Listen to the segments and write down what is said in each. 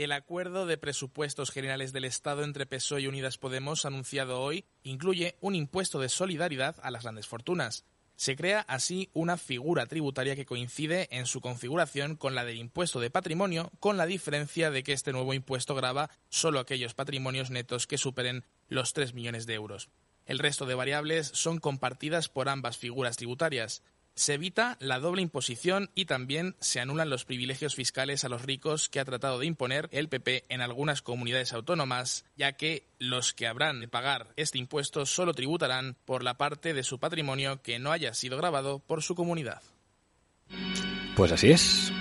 El acuerdo de presupuestos generales del Estado entre PSOE y Unidas Podemos anunciado hoy incluye un impuesto de solidaridad a las grandes fortunas. Se crea así una figura tributaria que coincide en su configuración con la del impuesto de patrimonio, con la diferencia de que este nuevo impuesto grava solo aquellos patrimonios netos que superen los 3 millones de euros. El resto de variables son compartidas por ambas figuras tributarias. Se evita la doble imposición y también se anulan los privilegios fiscales a los ricos que ha tratado de imponer el PP en algunas comunidades autónomas, ya que los que habrán de pagar este impuesto solo tributarán por la parte de su patrimonio que no haya sido grabado por su comunidad. Pues así es.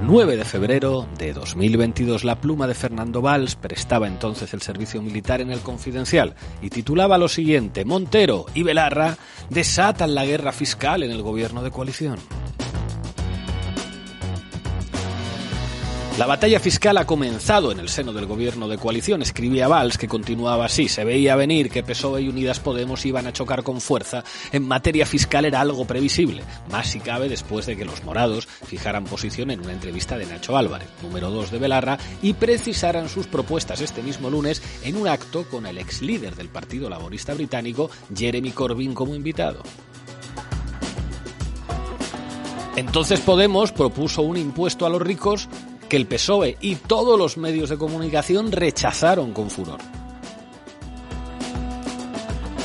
9 de febrero de 2022, la pluma de Fernando Valls prestaba entonces el servicio militar en el Confidencial y titulaba lo siguiente: Montero y Belarra desatan la guerra fiscal en el gobierno de coalición. La batalla fiscal ha comenzado en el seno del gobierno de coalición, escribía Valls, que continuaba así. Se veía venir que PSOE y Unidas Podemos iban a chocar con fuerza. En materia fiscal era algo previsible, más si cabe después de que los morados fijaran posición en una entrevista de Nacho Álvarez, número 2 de Belarra, y precisaran sus propuestas este mismo lunes en un acto con el ex líder del Partido Laborista Británico, Jeremy Corbyn, como invitado. Entonces Podemos propuso un impuesto a los ricos que el PSOE y todos los medios de comunicación rechazaron con furor.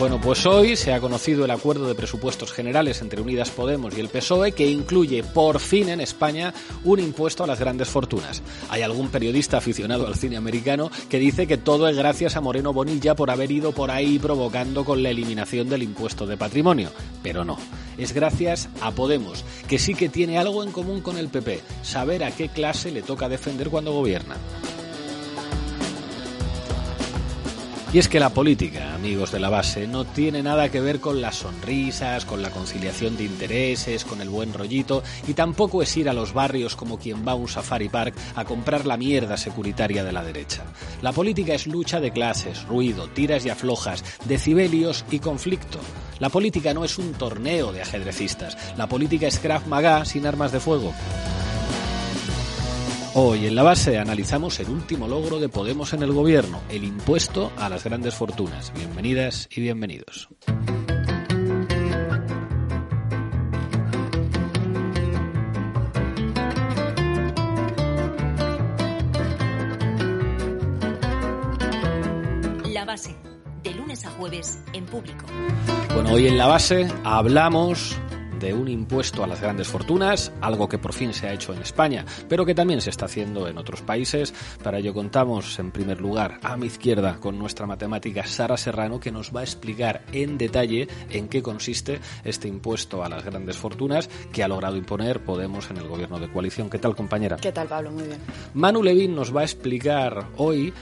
Bueno, pues hoy se ha conocido el acuerdo de presupuestos generales entre Unidas Podemos y el PSOE que incluye por fin en España un impuesto a las grandes fortunas. Hay algún periodista aficionado al cine americano que dice que todo es gracias a Moreno Bonilla por haber ido por ahí provocando con la eliminación del impuesto de patrimonio. Pero no, es gracias a Podemos, que sí que tiene algo en común con el PP, saber a qué clase le toca defender cuando gobierna. Y es que la política, amigos de la base, no tiene nada que ver con las sonrisas, con la conciliación de intereses, con el buen rollito, y tampoco es ir a los barrios como quien va a un safari park a comprar la mierda securitaria de la derecha. La política es lucha de clases, ruido, tiras y aflojas, decibelios y conflicto. La política no es un torneo de ajedrecistas, la política es Krav Maga sin armas de fuego. Hoy en la base analizamos el último logro de Podemos en el gobierno, el impuesto a las grandes fortunas. Bienvenidas y bienvenidos. La base, de lunes a jueves en público. Bueno, hoy en la base hablamos de un impuesto a las grandes fortunas, algo que por fin se ha hecho en España, pero que también se está haciendo en otros países. Para ello contamos, en primer lugar, a mi izquierda con nuestra matemática Sara Serrano, que nos va a explicar en detalle en qué consiste este impuesto a las grandes fortunas que ha logrado imponer Podemos en el gobierno de coalición. ¿Qué tal, compañera? ¿Qué tal, Pablo? Muy bien. Manu Levin nos va a explicar hoy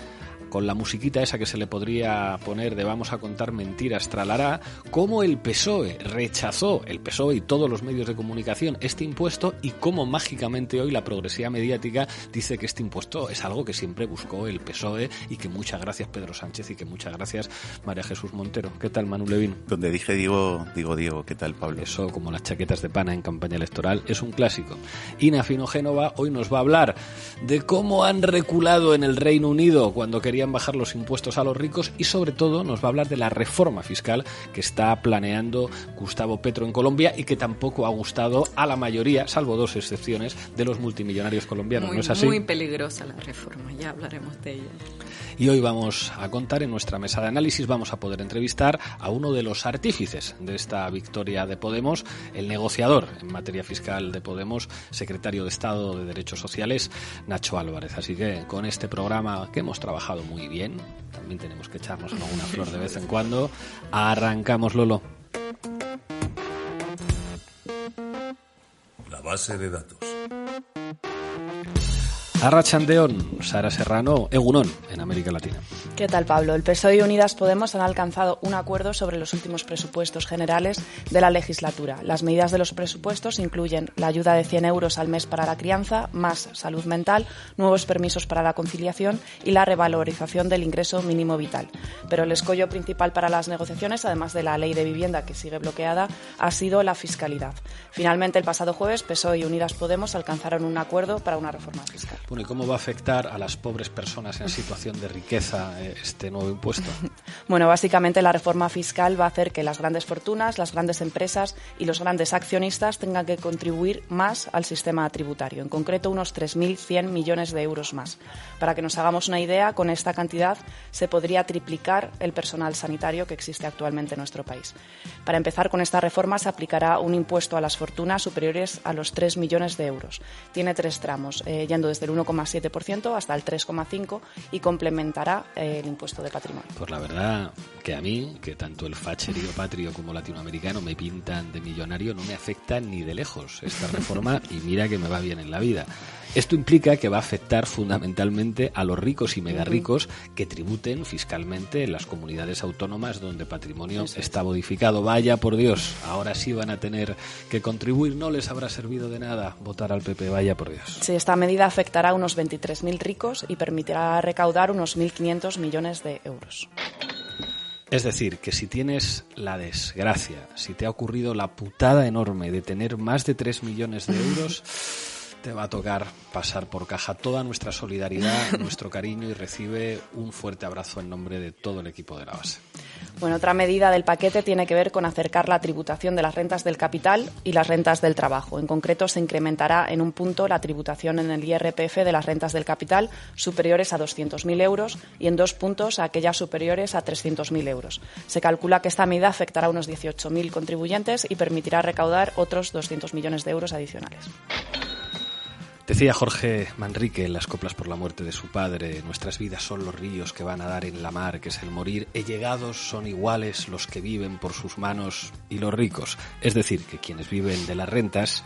con la musiquita esa que se le podría poner de vamos a contar mentiras tralará, cómo el PSOE rechazó, el PSOE y todos los medios de comunicación, este impuesto y cómo mágicamente hoy la progresividad mediática dice que este impuesto es algo que siempre buscó el PSOE y que muchas gracias Pedro Sánchez y que muchas gracias María Jesús Montero. ¿Qué tal Manu Levin? Donde dije Diego, digo Diego, ¿qué tal Pablo? Eso, como las chaquetas de pana en campaña electoral, es un clásico. Ina Fino Génova hoy nos va a hablar de cómo han reculado en el Reino Unido cuando querían bajar los impuestos a los ricos y sobre todo nos va a hablar de la reforma fiscal que está planeando Gustavo Petro en Colombia y que tampoco ha gustado a la mayoría, salvo dos excepciones, de los multimillonarios colombianos. Muy, ¿No es así? muy peligrosa la reforma, ya hablaremos de ella. Y hoy vamos a contar en nuestra mesa de análisis, vamos a poder entrevistar a uno de los artífices de esta victoria de Podemos, el negociador en materia fiscal de Podemos, secretario de Estado de Derechos Sociales, Nacho Álvarez. Así que con este programa que hemos trabajado muy bien, también tenemos que echarnos alguna flor de vez en cuando, arrancamos Lolo. La base de datos. Arrachandeón, Sara Serrano, Egunón, en América Latina. ¿Qué tal, Pablo? El PSOE y Unidas Podemos han alcanzado un acuerdo sobre los últimos presupuestos generales de la legislatura. Las medidas de los presupuestos incluyen la ayuda de 100 euros al mes para la crianza, más salud mental, nuevos permisos para la conciliación y la revalorización del ingreso mínimo vital. Pero el escollo principal para las negociaciones, además de la ley de vivienda que sigue bloqueada, ha sido la fiscalidad. Finalmente, el pasado jueves, PSOE y Unidas Podemos alcanzaron un acuerdo para una reforma fiscal. Bueno, ¿y cómo va a afectar a las pobres personas en situación de riqueza eh, este nuevo impuesto? Bueno, básicamente la reforma fiscal va a hacer que las grandes fortunas, las grandes empresas y los grandes accionistas tengan que contribuir más al sistema tributario, en concreto unos 3.100 millones de euros más. Para que nos hagamos una idea, con esta cantidad se podría triplicar el personal sanitario que existe actualmente en nuestro país. Para empezar, con esta reforma se aplicará un impuesto a las fortunas superiores a los 3 millones de euros. Tiene tres tramos, eh, yendo desde el 1,7% hasta el 3,5% y complementará eh, el impuesto de patrimonio. Pues la verdad que a mí, que tanto el facherío patrio como latinoamericano me pintan de millonario, no me afecta ni de lejos esta reforma y mira que me va bien en la vida. Esto implica que va a afectar fundamentalmente a los ricos y mega ricos que tributen fiscalmente en las comunidades autónomas donde patrimonio está modificado. Vaya por Dios, ahora sí van a tener que contribuir, no les habrá servido de nada votar al PP, vaya por Dios. Sí, esta medida afectará a unos 23.000 ricos y permitirá recaudar unos 1.500 millones de euros. Es decir, que si tienes la desgracia, si te ha ocurrido la putada enorme de tener más de 3 millones de euros, te va a tocar pasar por caja toda nuestra solidaridad, nuestro cariño y recibe un fuerte abrazo en nombre de todo el equipo de la base. Bueno, otra medida del paquete tiene que ver con acercar la tributación de las rentas del capital y las rentas del trabajo. En concreto, se incrementará en un punto la tributación en el IRPF de las rentas del capital superiores a 200.000 euros y en dos puntos a aquellas superiores a 300.000 euros. Se calcula que esta medida afectará a unos 18.000 contribuyentes y permitirá recaudar otros 200 millones de euros adicionales. Decía Jorge Manrique en las coplas por la muerte de su padre, nuestras vidas son los ríos que van a dar en la mar, que es el morir, e llegados son iguales los que viven por sus manos y los ricos. Es decir, que quienes viven de las rentas,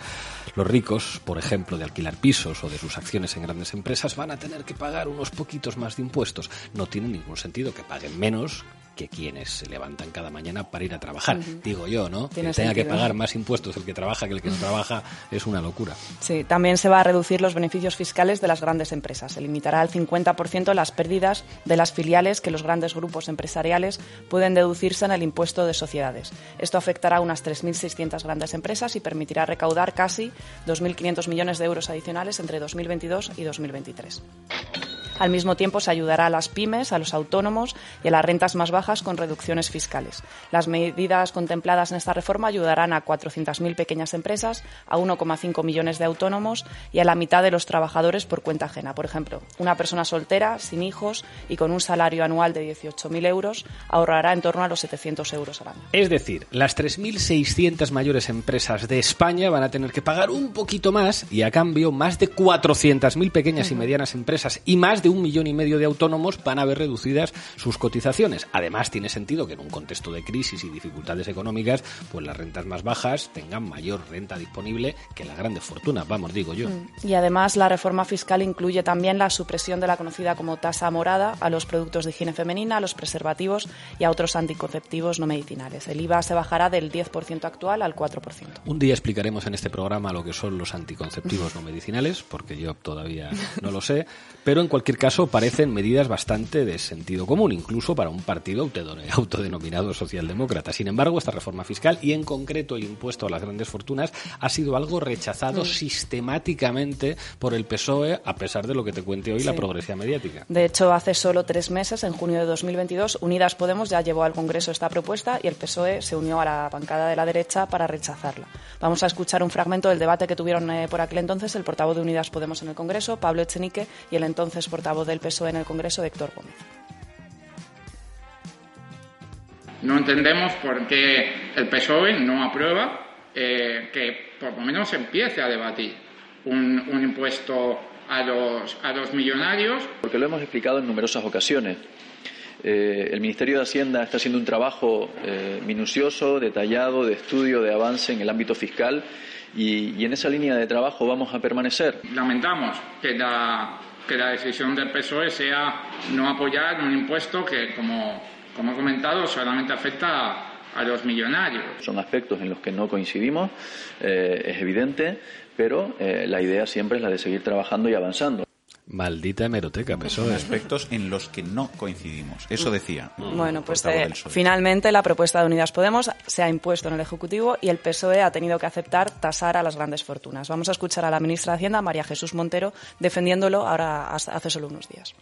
los ricos, por ejemplo, de alquilar pisos o de sus acciones en grandes empresas, van a tener que pagar unos poquitos más de impuestos. No tiene ningún sentido que paguen menos que quienes se levantan cada mañana para ir a trabajar. Digo yo, ¿no? Que tenga que pagar más impuestos el que trabaja que el que no trabaja es una locura. Sí, también se va a reducir los beneficios fiscales de las grandes empresas. Se limitará al 50% las pérdidas de las filiales que los grandes grupos empresariales pueden deducirse en el impuesto de sociedades. Esto afectará a unas 3.600 grandes empresas y permitirá recaudar casi 2.500 millones de euros adicionales entre 2022 y 2023. Al mismo tiempo, se ayudará a las pymes, a los autónomos y a las rentas más bajas con reducciones fiscales. Las medidas contempladas en esta reforma ayudarán a 400.000 pequeñas empresas, a 1,5 millones de autónomos y a la mitad de los trabajadores por cuenta ajena. Por ejemplo, una persona soltera, sin hijos y con un salario anual de 18.000 euros ahorrará en torno a los 700 euros al año. Es decir, las 3.600 mayores empresas de España van a tener que pagar un poquito más y a cambio más de 400.000 pequeñas y medianas empresas y más de un millón y medio de autónomos van a ver reducidas sus cotizaciones. Además, tiene sentido que en un contexto de crisis y dificultades económicas, pues las rentas más bajas tengan mayor renta disponible que las grandes fortunas, vamos, digo yo. Y además, la reforma fiscal incluye también la supresión de la conocida como tasa morada a los productos de higiene femenina, a los preservativos y a otros anticonceptivos no medicinales. El IVA se bajará del 10% actual al 4%. Un día explicaremos en este programa lo que son los anticonceptivos no medicinales, porque yo todavía no lo sé, pero en cualquier caso parecen medidas bastante de sentido común, incluso para un partido autodenominado socialdemócrata. Sin embargo, esta reforma fiscal y en concreto el impuesto a las grandes fortunas ha sido algo rechazado Mm. sistemáticamente por el PSOE, a pesar de lo que te cuente hoy la Sí. progresión mediática. De hecho, hace solo tres meses, en junio de 2022, Unidas Podemos ya llevó al Congreso esta propuesta y el PSOE se unió a la bancada de la derecha para rechazarla. Vamos a escuchar un fragmento del debate que tuvieron eh, por aquel entonces el portavoz de Unidas Podemos en el Congreso, Pablo Echenique, y el entonces portavoz del PSOE en el Congreso, Héctor Gómez. No entendemos por qué el PSOE no aprueba eh, que por lo menos empiece a debatir un, un impuesto a los, a los millonarios. Porque lo hemos explicado en numerosas ocasiones. Eh, el Ministerio de Hacienda está haciendo un trabajo eh, minucioso, detallado, de estudio, de avance en el ámbito fiscal y, y en esa línea de trabajo vamos a permanecer. Lamentamos que la que la decisión del PSOE sea no apoyar un impuesto que, como, como he comentado, solamente afecta a, los millonarios. Son aspectos en los que no coincidimos, eh, es evidente, pero eh, la idea siempre es la de seguir trabajando y avanzando. Maldita hemeroteca, PSOE. Aspectos en los que no coincidimos. Eso decía. Bueno, pues eh, finalmente la propuesta de Unidas Podemos se ha impuesto en el Ejecutivo y el PSOE ha tenido que aceptar tasar a las grandes fortunas. Vamos a escuchar a la ministra de Hacienda, María Jesús Montero, defendiéndolo ahora hace solo unos días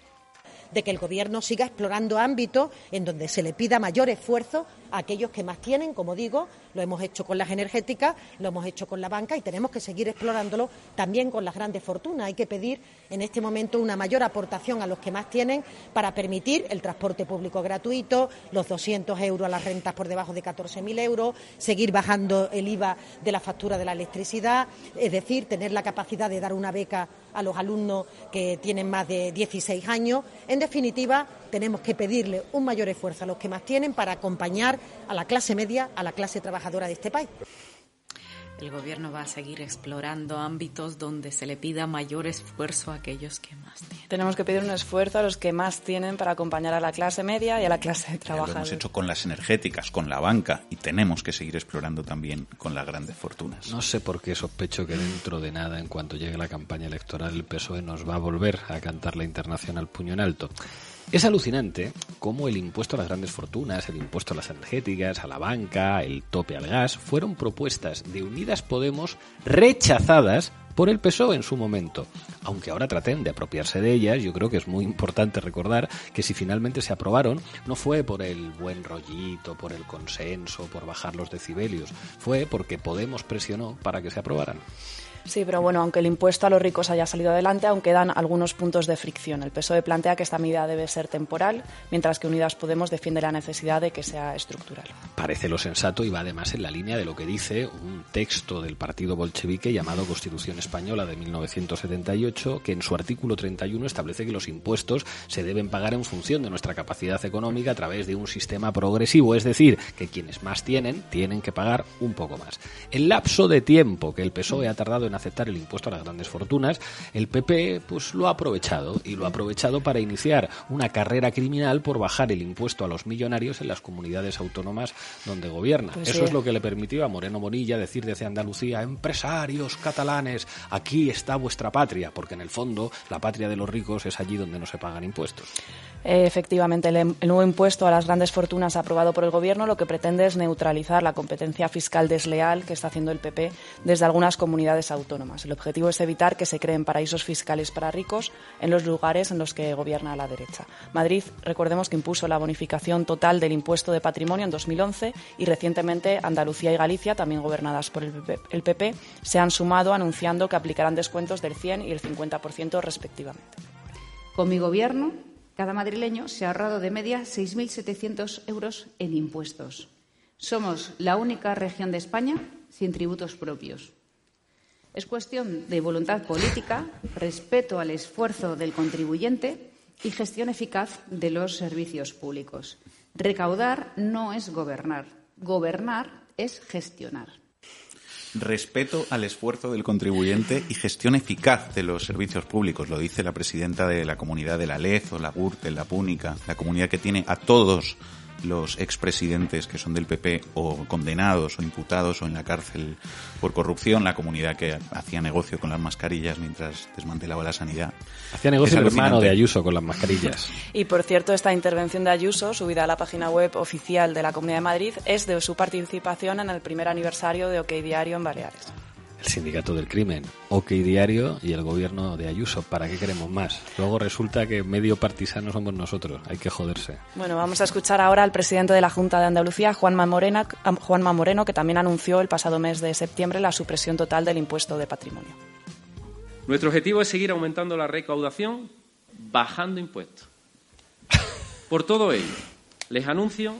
de que el Gobierno siga explorando ámbitos en donde se le pida mayor esfuerzo a aquellos que más tienen, como digo, lo hemos hecho con las energéticas, lo hemos hecho con la banca y tenemos que seguir explorándolo también con las grandes fortunas. Hay que pedir en este momento una mayor aportación a los que más tienen para permitir el transporte público gratuito, los 200 euros a las rentas por debajo de 14.000 euros, seguir bajando el IVA de la factura de la electricidad, es decir, tener la capacidad de dar una beca a los alumnos que tienen más de 16 años. En definitiva, tenemos que pedirle un mayor esfuerzo a los que más tienen para acompañar a la clase media, a la clase trabajadora de este país. El Gobierno va a seguir explorando ámbitos donde se le pida mayor esfuerzo a aquellos que más tienen. Tenemos que pedir un esfuerzo a los que más tienen para acompañar a la clase media y a la clase trabajadora. Lo hemos hecho con las energéticas, con la banca y tenemos que seguir explorando también con las grandes fortunas. No sé por qué sospecho que dentro de nada, en cuanto llegue la campaña electoral, el PSOE nos va a volver a cantar la internacional puño en alto. Es alucinante cómo el impuesto a las grandes fortunas, el impuesto a las energéticas, a la banca, el tope al gas, fueron propuestas de Unidas Podemos rechazadas por el PSOE en su momento. Aunque ahora traten de apropiarse de ellas, yo creo que es muy importante recordar que si finalmente se aprobaron, no fue por el buen rollito, por el consenso, por bajar los decibelios, fue porque Podemos presionó para que se aprobaran. Sí, pero bueno, aunque el impuesto a los ricos haya salido adelante, aún quedan algunos puntos de fricción. El PSOE plantea que esta medida debe ser temporal, mientras que Unidas Podemos defiende la necesidad de que sea estructural. Parece lo sensato y va además en la línea de lo que dice un texto del partido bolchevique llamado Constitución Española de 1978, que en su artículo 31 establece que los impuestos se deben pagar en función de nuestra capacidad económica a través de un sistema progresivo, es decir, que quienes más tienen tienen que pagar un poco más. El lapso de tiempo que el PSOE ha tardado en aceptar el impuesto a las grandes fortunas, el PP pues lo ha aprovechado y lo ha aprovechado para iniciar una carrera criminal por bajar el impuesto a los millonarios en las comunidades autónomas donde gobierna. Pues Eso es lo que le permitió a Moreno Morilla decir desde Andalucía, empresarios catalanes, aquí está vuestra patria, porque en el fondo la patria de los ricos es allí donde no se pagan impuestos. Efectivamente, el, nuevo impuesto a las grandes fortunas aprobado por el Gobierno lo que pretende es neutralizar la competencia fiscal desleal que está haciendo el PP desde algunas comunidades autónomas. El objetivo es evitar que se creen paraísos fiscales para ricos en los lugares en los que gobierna la derecha. Madrid, recordemos que impuso la bonificación total del impuesto de patrimonio en 2011 y recientemente Andalucía y Galicia, también gobernadas por el PP, se han sumado anunciando que aplicarán descuentos del 100 y el 50% respectivamente. Con mi Gobierno cada madrileño se ha ahorrado de media 6.700 euros en impuestos. Somos la única región de España sin tributos propios. Es cuestión de voluntad política, respeto al esfuerzo del contribuyente y gestión eficaz de los servicios públicos. Recaudar no es gobernar, gobernar es gestionar respeto al esfuerzo del contribuyente y gestión eficaz de los servicios públicos. Lo dice la presidenta de la comunidad de la LEZ o la GURT, la Púnica, la comunidad que tiene a todos los expresidentes que son del PP o condenados o imputados o en la cárcel por corrupción, la comunidad que hacía negocio con las mascarillas mientras desmantelaba la sanidad. Hacía negocio el hermano de Ayuso con las mascarillas. Y por cierto, esta intervención de Ayuso, subida a la página web oficial de la Comunidad de Madrid, es de su participación en el primer aniversario de OK Diario en Baleares el sindicato del crimen, OK Diario y el gobierno de Ayuso. ¿Para qué queremos más? Luego resulta que medio partisano somos nosotros. Hay que joderse. Bueno, vamos a escuchar ahora al presidente de la Junta de Andalucía, Juanma Moreno, Juanma Moreno, que también anunció el pasado mes de septiembre la supresión total del impuesto de patrimonio. Nuestro objetivo es seguir aumentando la recaudación bajando impuestos. Por todo ello, les anuncio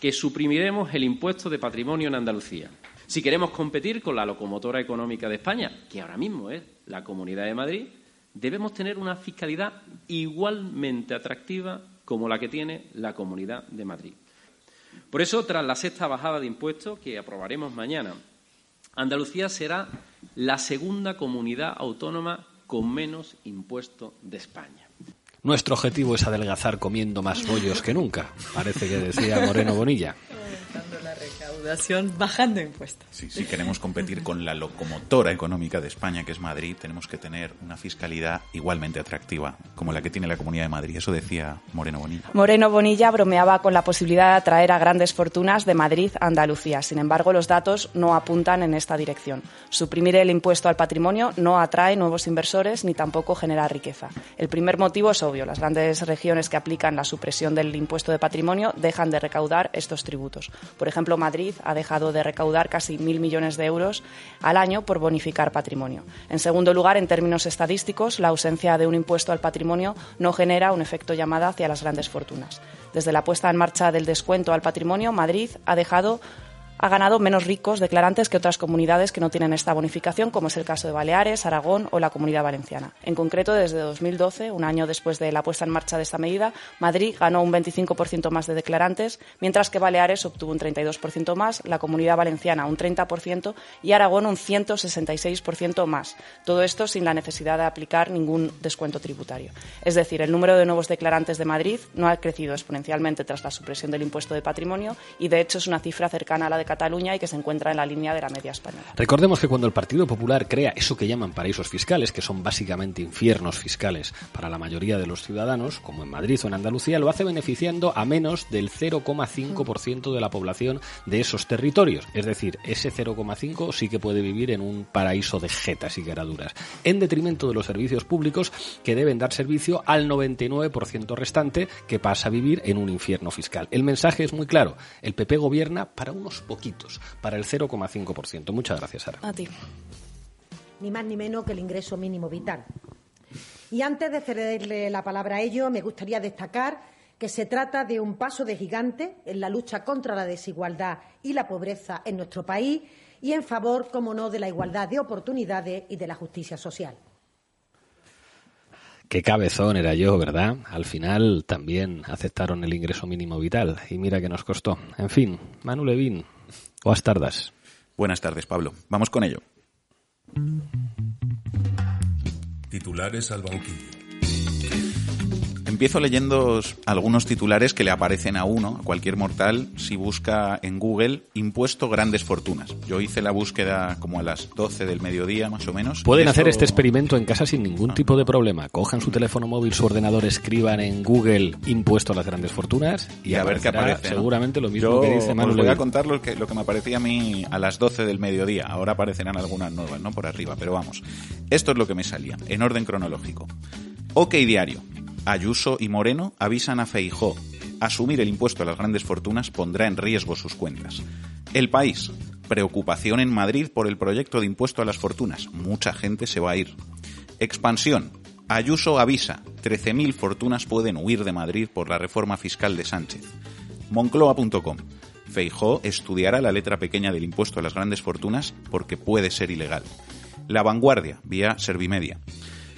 que suprimiremos el impuesto de patrimonio en Andalucía si queremos competir con la locomotora económica de España, que ahora mismo es la Comunidad de Madrid, debemos tener una fiscalidad igualmente atractiva como la que tiene la Comunidad de Madrid. Por eso, tras la sexta bajada de impuestos que aprobaremos mañana, Andalucía será la segunda comunidad autónoma con menos impuesto de España. Nuestro objetivo es adelgazar comiendo más bollos que nunca, parece que decía Moreno Bonilla la recaudación bajando impuestos. Sí, si queremos competir con la locomotora económica de España, que es Madrid, tenemos que tener una fiscalidad igualmente atractiva, como la que tiene la Comunidad de Madrid. Eso decía Moreno Bonilla. Moreno Bonilla bromeaba con la posibilidad de atraer a grandes fortunas de Madrid a Andalucía. Sin embargo, los datos no apuntan en esta dirección. Suprimir el impuesto al patrimonio no atrae nuevos inversores ni tampoco genera riqueza. El primer motivo es obvio. Las grandes regiones que aplican la supresión del impuesto de patrimonio dejan de recaudar estos tributos. Por ejemplo, Madrid ha dejado de recaudar casi mil millones de euros al año por bonificar patrimonio. En segundo lugar, en términos estadísticos, la ausencia de un impuesto al patrimonio no genera un efecto llamada hacia las grandes fortunas. Desde la puesta en marcha del descuento al patrimonio, Madrid ha dejado ha ganado menos ricos declarantes que otras comunidades que no tienen esta bonificación, como es el caso de Baleares, Aragón o la Comunidad Valenciana. En concreto, desde 2012, un año después de la puesta en marcha de esta medida, Madrid ganó un 25% más de declarantes, mientras que Baleares obtuvo un 32% más, la Comunidad Valenciana un 30% y Aragón un 166% más. Todo esto sin la necesidad de aplicar ningún descuento tributario. Es decir, el número de nuevos declarantes de Madrid no ha crecido exponencialmente tras la supresión del impuesto de patrimonio y, de hecho, es una cifra cercana a la de Cataluña y que se encuentra en la línea de la media española. Recordemos que cuando el Partido Popular crea eso que llaman paraísos fiscales, que son básicamente infiernos fiscales para la mayoría de los ciudadanos, como en Madrid o en Andalucía, lo hace beneficiando a menos del 0,5% de la población de esos territorios. Es decir, ese 0,5 sí que puede vivir en un paraíso de jetas y garaduras, en detrimento de los servicios públicos que deben dar servicio al 99% restante que pasa a vivir en un infierno fiscal. El mensaje es muy claro. El PP gobierna para unos poquitos, para el 0,5%. Muchas gracias, Sara. A ti. Ni más ni menos que el ingreso mínimo vital. Y antes de cederle la palabra a ello, me gustaría destacar que se trata de un paso de gigante en la lucha contra la desigualdad y la pobreza en nuestro país y en favor, como no, de la igualdad de oportunidades y de la justicia social. Qué cabezón era yo, ¿verdad? Al final también aceptaron el ingreso mínimo vital y mira que nos costó. En fin, Manu Levín, buenas tardes. Buenas tardes, Pablo. Vamos con ello. Titulares al banquillo. Empiezo leyendo algunos titulares que le aparecen a uno, a cualquier mortal, si busca en Google impuesto grandes fortunas. Yo hice la búsqueda como a las 12 del mediodía, más o menos. Pueden hacer este experimento en casa sin ningún tipo de problema. Cojan su teléfono móvil, su ordenador, escriban en Google impuesto a las grandes fortunas y, a ver qué aparece. Seguramente lo mismo Yo que dice Manuel. Os voy a contar lo que, lo que me aparecía a mí a las 12 del mediodía. Ahora aparecerán algunas nuevas, ¿no? Por arriba, pero vamos. Esto es lo que me salía, en orden cronológico. OK Diario. Ayuso y Moreno avisan a Feijó. Asumir el impuesto a las grandes fortunas pondrá en riesgo sus cuentas. El país. Preocupación en Madrid por el proyecto de impuesto a las fortunas. Mucha gente se va a ir. Expansión. Ayuso avisa. 13.000 fortunas pueden huir de Madrid por la reforma fiscal de Sánchez. Moncloa.com. Feijó estudiará la letra pequeña del impuesto a las grandes fortunas porque puede ser ilegal. La Vanguardia, vía Servimedia.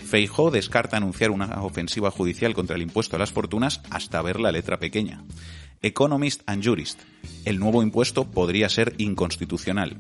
Feijó descarta anunciar una ofensiva judicial contra el impuesto a las fortunas hasta ver la letra pequeña. Economist and Jurist. El nuevo impuesto podría ser inconstitucional.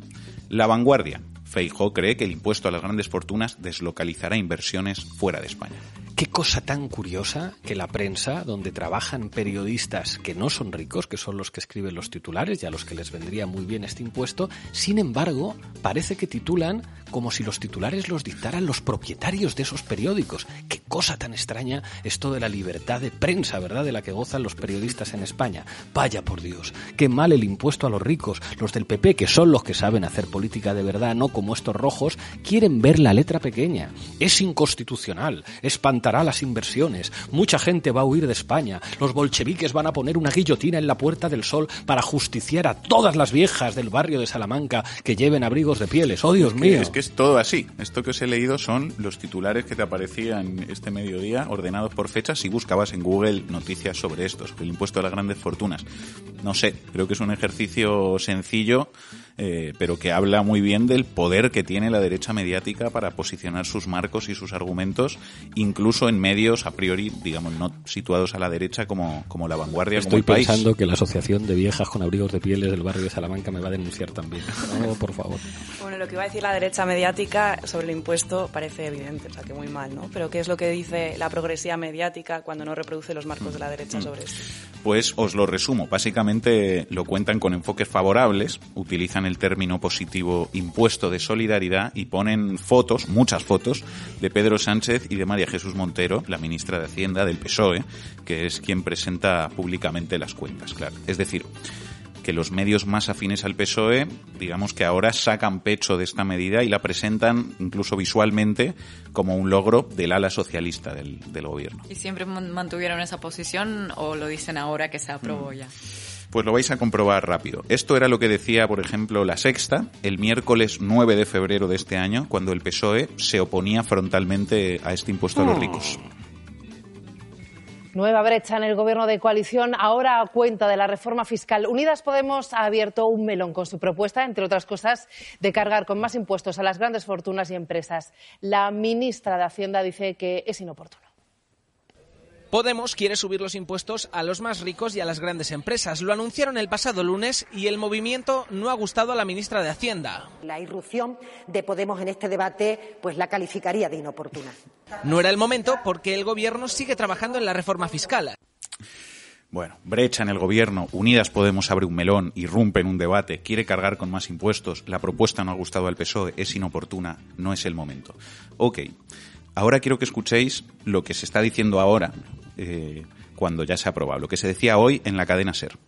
La Vanguardia. Feijó cree que el impuesto a las grandes fortunas deslocalizará inversiones fuera de España. Qué cosa tan curiosa que la prensa, donde trabajan periodistas que no son ricos, que son los que escriben los titulares y a los que les vendría muy bien este impuesto, sin embargo, parece que titulan como si los titulares los dictaran los propietarios de esos periódicos. Qué cosa tan extraña esto de la libertad de prensa, ¿verdad?, de la que gozan los periodistas en España. Vaya por Dios, qué mal el impuesto a los ricos. Los del PP, que son los que saben hacer política de verdad, no como estos rojos, quieren ver la letra pequeña. Es inconstitucional, espantará las inversiones, mucha gente va a huir de España, los bolcheviques van a poner una guillotina en la Puerta del Sol para justiciar a todas las viejas del barrio de Salamanca que lleven abrigos de pieles. ¡Oh, Dios mío! Es que es todo así. Esto que os he leído son los titulares que te aparecían este mediodía, ordenados por fechas, si buscabas en Google noticias sobre estos, el impuesto a las grandes fortunas. No sé, creo que es un ejercicio sencillo eh, pero que habla muy bien del poder que tiene la derecha mediática para posicionar sus marcos y sus argumentos, incluso en medios a priori, digamos, no situados a la derecha como, como la vanguardia. Estoy como el pensando país. que la Asociación de Viejas con Abrigos de Pieles del barrio de Salamanca me va a denunciar también. No, por favor. Bueno, lo que iba a decir la derecha mediática sobre el impuesto parece evidente, o sea que muy mal, ¿no? Pero ¿qué es lo que dice la progresía mediática cuando no reproduce los marcos de la derecha sobre esto? Pues os lo resumo. Básicamente lo cuentan con enfoques favorables, utilizan el término positivo impuesto de solidaridad y ponen fotos, muchas fotos, de Pedro Sánchez y de María Jesús Montero, la ministra de Hacienda del PSOE, que es quien presenta públicamente las cuentas, claro. Es decir, que los medios más afines al PSOE, digamos que ahora sacan pecho de esta medida y la presentan incluso visualmente como un logro del ala socialista del, del gobierno. ¿Y siempre man- mantuvieron esa posición o lo dicen ahora que se Mm. aprobó ya? Pues lo vais a comprobar rápido. Esto era lo que decía, por ejemplo, La Sexta el miércoles 9 de febrero de este año, cuando el PSOE se oponía frontalmente a este impuesto a los ricos. Nueva brecha en el gobierno de coalición. Ahora a cuenta de la reforma fiscal. Unidas Podemos ha abierto un melón con su propuesta, entre otras cosas, de cargar con más impuestos a las grandes fortunas y empresas. La ministra de Hacienda dice que es inoportuno. Podemos quiere subir los impuestos a los más ricos y a las grandes empresas. Lo anunciaron el pasado lunes y el movimiento no ha gustado a la ministra de Hacienda. La irrupción de Podemos en este debate pues la calificaría de inoportuna. No era el momento porque el gobierno sigue trabajando en la reforma fiscal. Bueno, brecha en el gobierno, Unidas Podemos abre un melón, irrumpe en un debate, quiere cargar con más impuestos, la propuesta no ha gustado al PSOE, es inoportuna, no es el momento. Ok, ahora quiero que escuchéis lo que se está diciendo ahora, eh, cuando ya se ha aprobado, lo que se decía hoy en la cadena SER.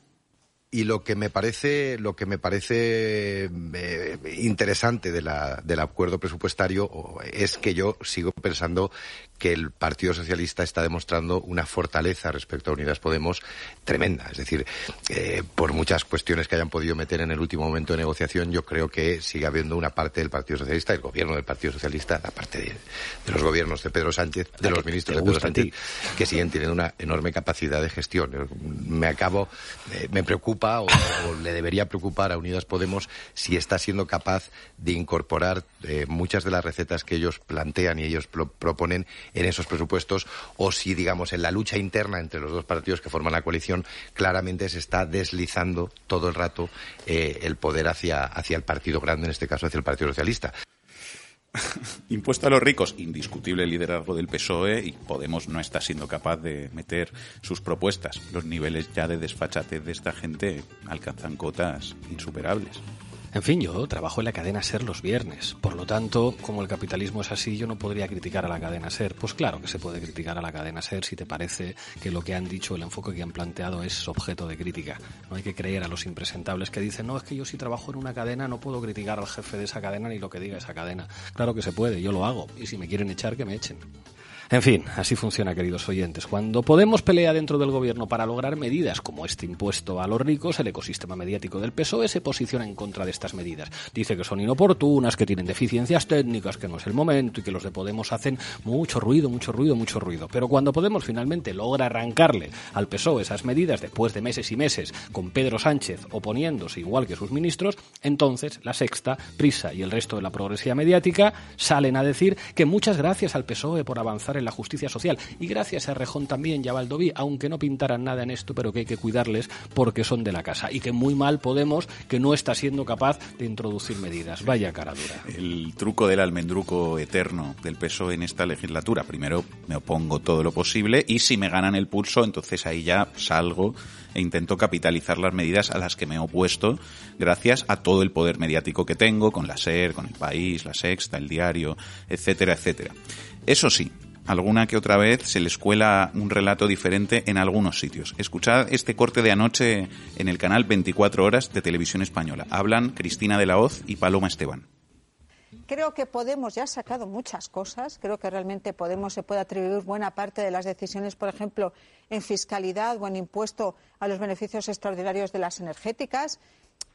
Y lo que me parece, lo que me parece eh, interesante del acuerdo presupuestario es que yo sigo pensando que el Partido Socialista está demostrando una fortaleza respecto a Unidas Podemos tremenda. Es decir, eh, por muchas cuestiones que hayan podido meter en el último momento de negociación, yo creo que sigue habiendo una parte del Partido Socialista, el gobierno del Partido Socialista, la parte de, de los gobiernos de Pedro Sánchez, de La los ministros de Pedro. Sánchez, que siguen teniendo una enorme capacidad de gestión. Me acabo, eh, me preocupa o, o le debería preocupar a Unidas Podemos si está siendo capaz de incorporar eh, muchas de las recetas que ellos plantean y ellos pro- proponen en esos presupuestos o si, digamos, en la lucha interna entre los dos partidos que forman la coalición claramente se está deslizando todo el rato eh, el poder hacia, hacia el partido grande, en este caso hacia el Partido Socialista. Impuesto a los ricos, indiscutible liderazgo del PSOE y Podemos no está siendo capaz de meter sus propuestas. Los niveles ya de desfachatez de esta gente alcanzan cotas insuperables. En fin, yo trabajo en la cadena SER los viernes. Por lo tanto, como el capitalismo es así, yo no podría criticar a la cadena SER. Pues claro que se puede criticar a la cadena SER si te parece que lo que han dicho, el enfoque que han planteado es objeto de crítica. No hay que creer a los impresentables que dicen, no, es que yo si trabajo en una cadena no puedo criticar al jefe de esa cadena ni lo que diga esa cadena. Claro que se puede, yo lo hago. Y si me quieren echar, que me echen. En fin, así funciona, queridos oyentes. Cuando Podemos pelea dentro del gobierno para lograr medidas como este impuesto a los ricos, el ecosistema mediático del PSOE se posiciona en contra de estas medidas. Dice que son inoportunas, que tienen deficiencias técnicas, que no es el momento y que los de Podemos hacen mucho ruido, mucho ruido, mucho ruido. Pero cuando Podemos finalmente logra arrancarle al PSOE esas medidas después de meses y meses con Pedro Sánchez oponiéndose igual que sus ministros, entonces la Sexta, Prisa y el resto de la progresía mediática salen a decir que muchas gracias al PSOE por avanzar en la justicia social y gracias a Rejón también y a Valdoví, aunque no pintaran nada en esto, pero que hay que cuidarles porque son de la casa y que muy mal Podemos que no está siendo capaz de introducir medidas. Vaya cara dura. El truco del almendruco eterno del PSOE en esta legislatura. Primero me opongo todo lo posible y si me ganan el pulso, entonces ahí ya salgo e intento capitalizar las medidas a las que me he opuesto gracias a todo el poder mediático que tengo con la SER, con el País, la Sexta, el Diario, etcétera, etcétera. Eso sí, alguna que otra vez se les cuela un relato diferente en algunos sitios. Escuchad este corte de anoche en el canal 24 Horas de Televisión Española. Hablan Cristina de la Hoz y Paloma Esteban. Creo que Podemos ya ha sacado muchas cosas. Creo que realmente Podemos se puede atribuir buena parte de las decisiones, por ejemplo, en fiscalidad o en impuesto a los beneficios extraordinarios de las energéticas.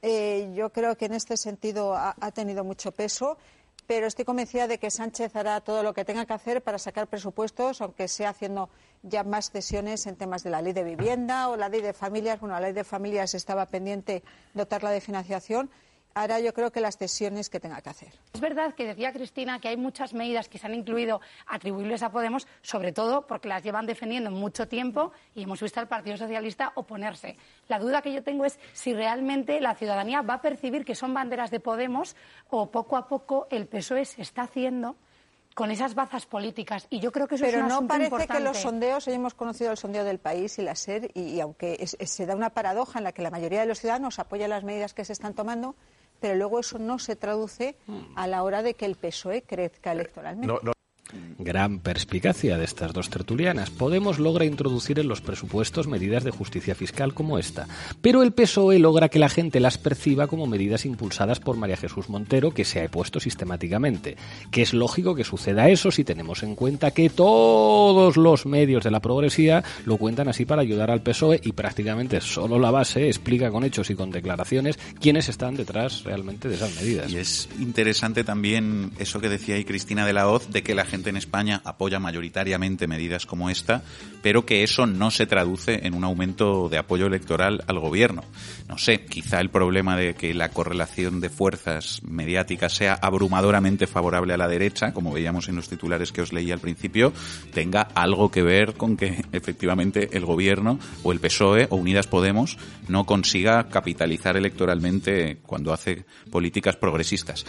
Eh, yo creo que en este sentido ha, ha tenido mucho peso, pero estoy convencida de que Sánchez hará todo lo que tenga que hacer para sacar presupuestos, aunque sea haciendo ya más cesiones en temas de la ley de vivienda o la ley de familias. Bueno, la ley de familias estaba pendiente dotarla de financiación hará yo creo que las cesiones que tenga que hacer. Es verdad que decía Cristina que hay muchas medidas que se han incluido atribuibles a Podemos, sobre todo porque las llevan defendiendo mucho tiempo y hemos visto al Partido Socialista oponerse. La duda que yo tengo es si realmente la ciudadanía va a percibir que son banderas de Podemos o poco a poco el PSOE se está haciendo con esas bazas políticas. Y yo creo que eso Pero es un no parece importante. que los sondeos, hoy hemos conocido el sondeo del país y la SER, y, y aunque es- es- se da una paradoja en la que la mayoría de los ciudadanos apoya las medidas que se están tomando, pero luego eso no se traduce a la hora de que el PSOE crezca electoralmente. Gran perspicacia de estas dos tertulianas. Podemos logra introducir en los presupuestos medidas de justicia fiscal como esta, pero el PSOE logra que la gente las perciba como medidas impulsadas por María Jesús Montero que se ha puesto sistemáticamente. Que es lógico que suceda eso si tenemos en cuenta que todos los medios de la progresía lo cuentan así para ayudar al PSOE y prácticamente solo la base explica con hechos y con declaraciones quiénes están detrás realmente de esas medidas. Y es interesante también eso que decía ahí Cristina de la Hoz, de que la gente en España apoya mayoritariamente medidas como esta, pero que eso no se traduce en un aumento de apoyo electoral al gobierno. No sé, quizá el problema de que la correlación de fuerzas mediáticas sea abrumadoramente favorable a la derecha, como veíamos en los titulares que os leí al principio, tenga algo que ver con que efectivamente el gobierno o el PSOE o Unidas Podemos no consiga capitalizar electoralmente cuando hace políticas progresistas.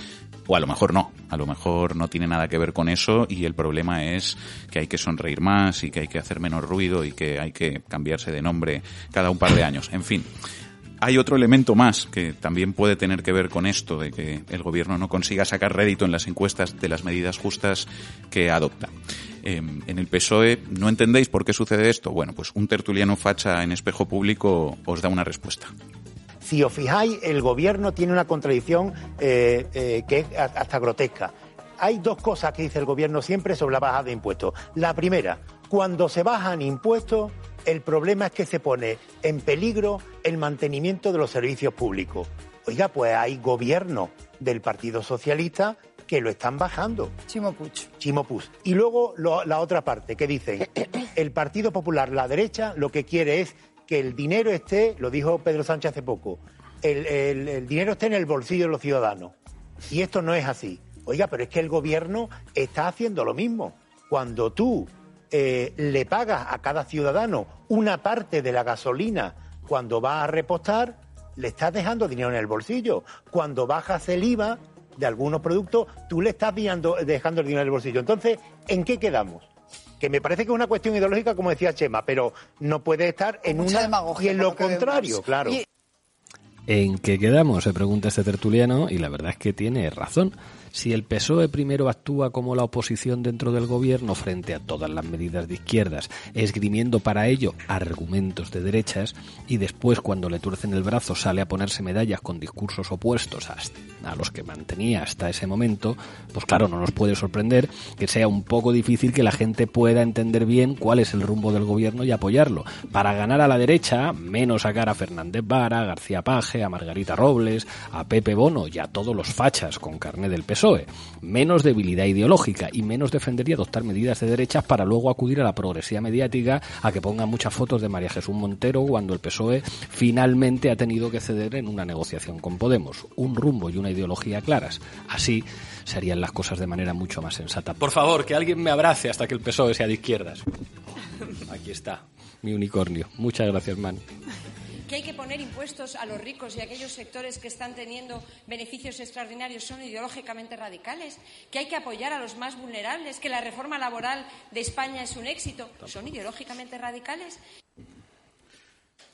O a lo mejor no, a lo mejor no tiene nada que ver con eso el problema es que hay que sonreír más y que hay que hacer menos ruido y que hay que cambiarse de nombre cada un par de años. En fin. Hay otro elemento más que también puede tener que ver con esto de que el gobierno no consiga sacar rédito en las encuestas de las medidas justas que adopta. Eh, en el PSOE, ¿no entendéis por qué sucede esto? Bueno, pues un tertuliano facha en espejo público os da una respuesta. Si os fijáis, el gobierno tiene una contradicción eh, eh, que es hasta grotesca. Hay dos cosas que dice el gobierno siempre sobre la bajada de impuestos. La primera, cuando se bajan impuestos, el problema es que se pone en peligro el mantenimiento de los servicios públicos. Oiga, pues hay gobierno del Partido Socialista que lo están bajando. Chimo Puig. Chimo Puig. Y luego lo- la otra parte, que dicen, el Partido Popular, la derecha, lo que quiere es que el dinero esté, lo dijo Pedro Sánchez hace poco, el, el- el dinero esté en el bolsillo de los ciudadanos. Y esto no es así. Oiga, pero es que el gobierno está haciendo lo mismo. Cuando tú eh, le pagas a cada ciudadano una parte de la gasolina cuando va a repostar, le estás dejando dinero en el bolsillo. Cuando bajas el IVA de algunos productos, tú le estás dejando, dejando el dinero en el bolsillo. Entonces, ¿en qué quedamos? Que me parece que es una cuestión ideológica, como decía Chema, pero no puede estar en mucha una demagogia, y en lo contrario, claro. ¿En qué quedamos? Se pregunta este tertuliano y la verdad es que tiene razón. Si el PSOE primero actúa como la oposición dentro del gobierno frente a todas las medidas de izquierdas, esgrimiendo para ello argumentos de derechas, y después cuando le tuercen el brazo sale a ponerse medallas con discursos opuestos a, los que mantenía hasta ese momento, pues claro, no nos puede sorprender que sea un poco difícil que la gente pueda entender bien cuál es el rumbo del gobierno y apoyarlo. Para ganar a la derecha, menos sacar a Fernández Vara, a García Paje, a Margarita Robles, a Pepe Bono y a todos los fachas con carné del PSOE. Menos debilidad ideológica y menos defender y adoptar medidas de derechas para luego acudir a la progresía mediática a que pongan muchas fotos de María Jesús Montero cuando el PSOE finalmente ha tenido que ceder en una negociación con Podemos. Un rumbo y una ideología claras. Así se harían las cosas de manera mucho más sensata. Por favor, que alguien me abrace hasta que el PSOE sea de izquierdas. Aquí está, mi unicornio. Muchas gracias, man. Que hay que poner impuestos a los ricos y a aquellos sectores que están teniendo beneficios extraordinarios son ideológicamente radicales, que hay que apoyar a los más vulnerables, que la reforma laboral de España es un éxito, son ideológicamente radicales.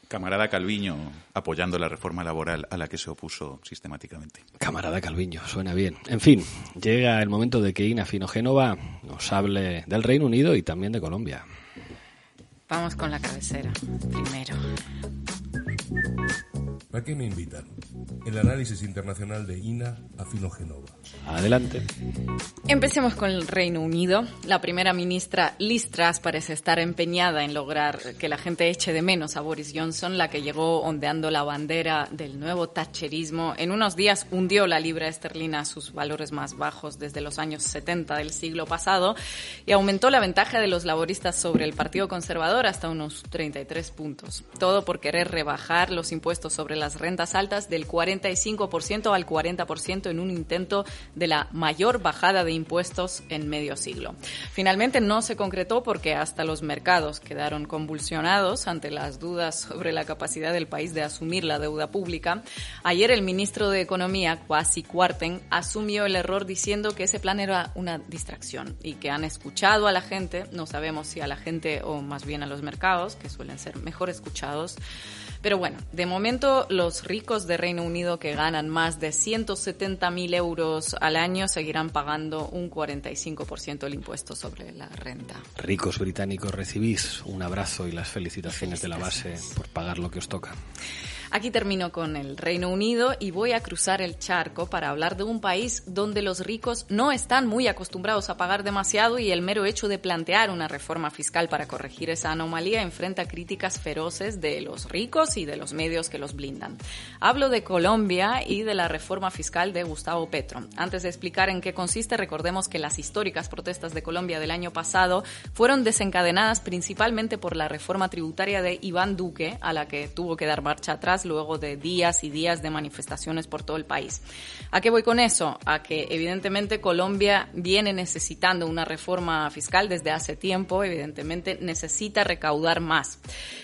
Camarada Calviño apoyando la reforma laboral a la que se opuso sistemáticamente. Camarada Calviño, suena bien. En fin, llega el momento de que Ina Finogénova nos hable del Reino Unido y también de Colombia. Vamos con la cabecera primero. Thank you. ¿A qué me invitan? El análisis internacional de INA a Genova. Adelante. Empecemos con el Reino Unido. La primera ministra Liz Truss parece estar empeñada en lograr que la gente eche de menos a Boris Johnson, la que llegó ondeando la bandera del nuevo thatcherismo. En unos días hundió la libra esterlina a sus valores más bajos desde los años 70 del siglo pasado y aumentó la ventaja de los laboristas sobre el Partido Conservador hasta unos 33 puntos. Todo por querer rebajar los impuestos sobre las rentas altas del 45% al 40% en un intento de la mayor bajada de impuestos en medio siglo. Finalmente no se concretó porque hasta los mercados quedaron convulsionados ante las dudas sobre la capacidad del país de asumir la deuda pública. Ayer el ministro de Economía, Kwasi Kwarteng, asumió el error diciendo que ese plan era una distracción y que han escuchado a la gente, no sabemos si a la gente o más bien a los mercados, que suelen ser mejor escuchados, pero bueno, de momento los ricos de Reino Unido que ganan más de 170.000 euros al año seguirán pagando un 45% del impuesto sobre la renta. Ricos británicos, recibís un abrazo y las felicitaciones, de la base por pagar lo que os toca. Aquí termino con el Reino Unido y voy a cruzar el charco para hablar de un país donde los ricos no están muy acostumbrados a pagar demasiado y el mero hecho de plantear una reforma fiscal para corregir esa anomalía enfrenta críticas feroces de los ricos y de los medios que los blindan. Hablo de Colombia y de la reforma fiscal de Gustavo Petro. Antes de explicar en qué consiste, recordemos que las históricas protestas de Colombia del año pasado fueron desencadenadas principalmente por la reforma tributaria de Iván Duque, a la que tuvo que dar marcha atrás luego de días y días de manifestaciones por todo el país. ¿A qué voy con eso? A que evidentemente Colombia viene necesitando una reforma fiscal desde hace tiempo, evidentemente necesita recaudar más.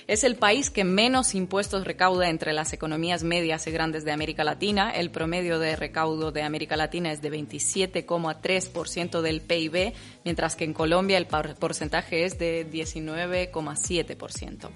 Es el país que menos impuestos recauda entre las economías medias y grandes de América Latina. El promedio de recaudo de América Latina es de 27,3% del PIB, mientras que en Colombia el porcentaje es de 19,7%.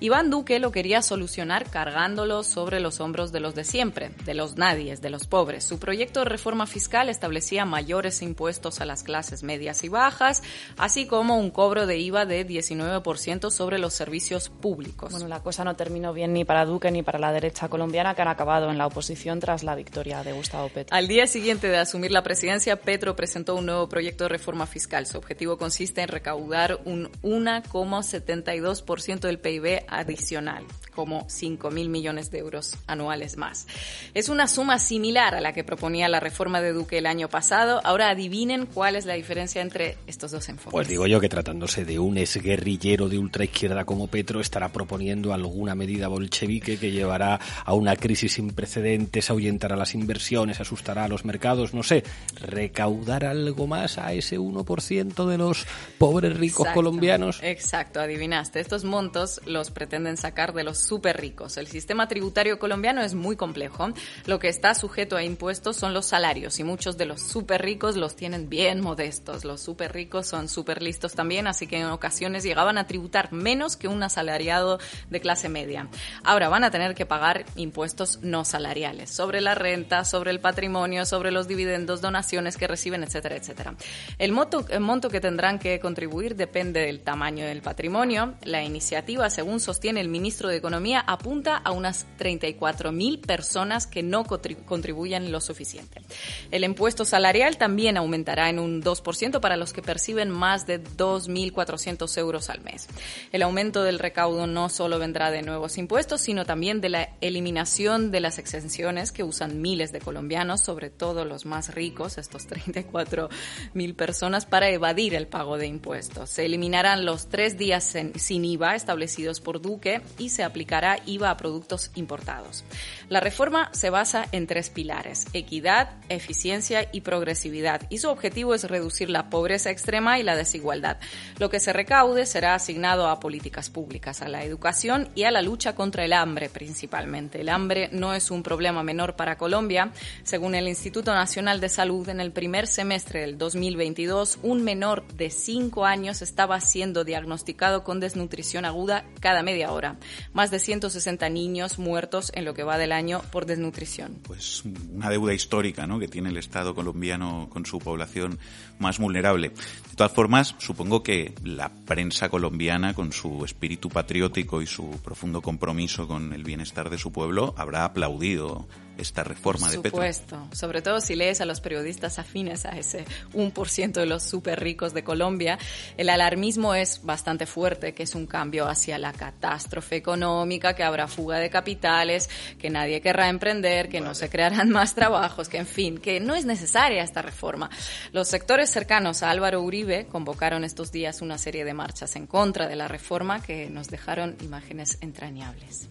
Iván Duque lo quería solucionar cargando sobre los hombros de los de siempre, de los nadies, de los pobres. Su proyecto de reforma fiscal establecía mayores impuestos a las clases medias y bajas, así como un cobro de IVA de 19% sobre los servicios públicos. Bueno, la cosa no terminó bien ni para Duque ni para la derecha colombiana, que han acabado en la oposición tras la victoria de Gustavo Petro. Al día siguiente de asumir la presidencia, Petro presentó un nuevo proyecto de reforma fiscal. Su objetivo consiste en recaudar un 1,72% del PIB adicional, como 5 mil millones de euros anuales más. Es una suma similar a la que proponía la reforma de Duque el año pasado. Ahora adivinen cuál es la diferencia entre estos dos enfoques. Pues digo yo que tratándose de un exguerrillero de ultraizquierda como Petro estará proponiendo alguna medida bolchevique que llevará a una crisis sin precedentes, ahuyentará las inversiones, asustará a los mercados, no sé, recaudar algo más a ese 1% de los pobres ricos colombianos. Exacto, adivinaste. Estos montos los pretenden sacar de los súper ricos. El sistema tributario colombiano es muy complejo. Lo que está sujeto a impuestos son los salarios y muchos de los súper ricos los tienen bien modestos. Los súper ricos son súper listos también, así que en ocasiones llegaban a tributar menos que un asalariado de clase media. Ahora van a tener que pagar impuestos no salariales sobre la renta, sobre el patrimonio, sobre los dividendos, donaciones que reciben, etcétera, etcétera. El monto, el monto que tendrán que contribuir depende del tamaño del patrimonio. La iniciativa, según sostiene el ministro de Economía, apunta a unas 34.000 personas que no contribuyen lo suficiente. El impuesto salarial también aumentará en un 2% para los que perciben más de 2.400 euros al mes. El aumento del recaudo no solo vendrá de nuevos impuestos, sino también de la eliminación de las exenciones que usan miles de colombianos, sobre todo los más ricos, estos 34.000 personas, para evadir el pago de impuestos. Se eliminarán los tres días sin IVA establecidos por Duque y se aplicará IVA a productos importados. La reforma se basa en tres pilares, equidad, eficiencia y progresividad, y su objetivo es reducir la pobreza extrema y la desigualdad. Lo que se recaude será asignado a políticas públicas, a la educación y a la lucha contra el hambre principalmente. El hambre no es un problema menor para Colombia. Según el Instituto Nacional de Salud, en el primer semestre del 2022, un menor de 5 años estaba siendo diagnosticado con desnutrición aguda cada media hora. Más de 160 niños muertos en lo que va del año por desnutrición. Pues una deuda histórica ¿no? que tiene el Estado colombiano con su población más vulnerable. De todas formas, supongo que la prensa colombiana, con su espíritu patriótico y su profundo compromiso con el bienestar de su pueblo, habrá aplaudido esta reforma de Petro. Por supuesto, sobre todo si lees a los periodistas afines a ese 1% de los súper ricos de Colombia, el alarmismo es bastante fuerte, que es un cambio hacia la catástrofe económica, que habrá fuga de capitales, que nadie querrá emprender, que no se crearán más trabajos, que en fin, que no es necesaria esta reforma. Los sectores cercanos a Álvaro Uribe convocaron estos días una serie de marchas en contra de la reforma que nos dejaron imágenes entrañables.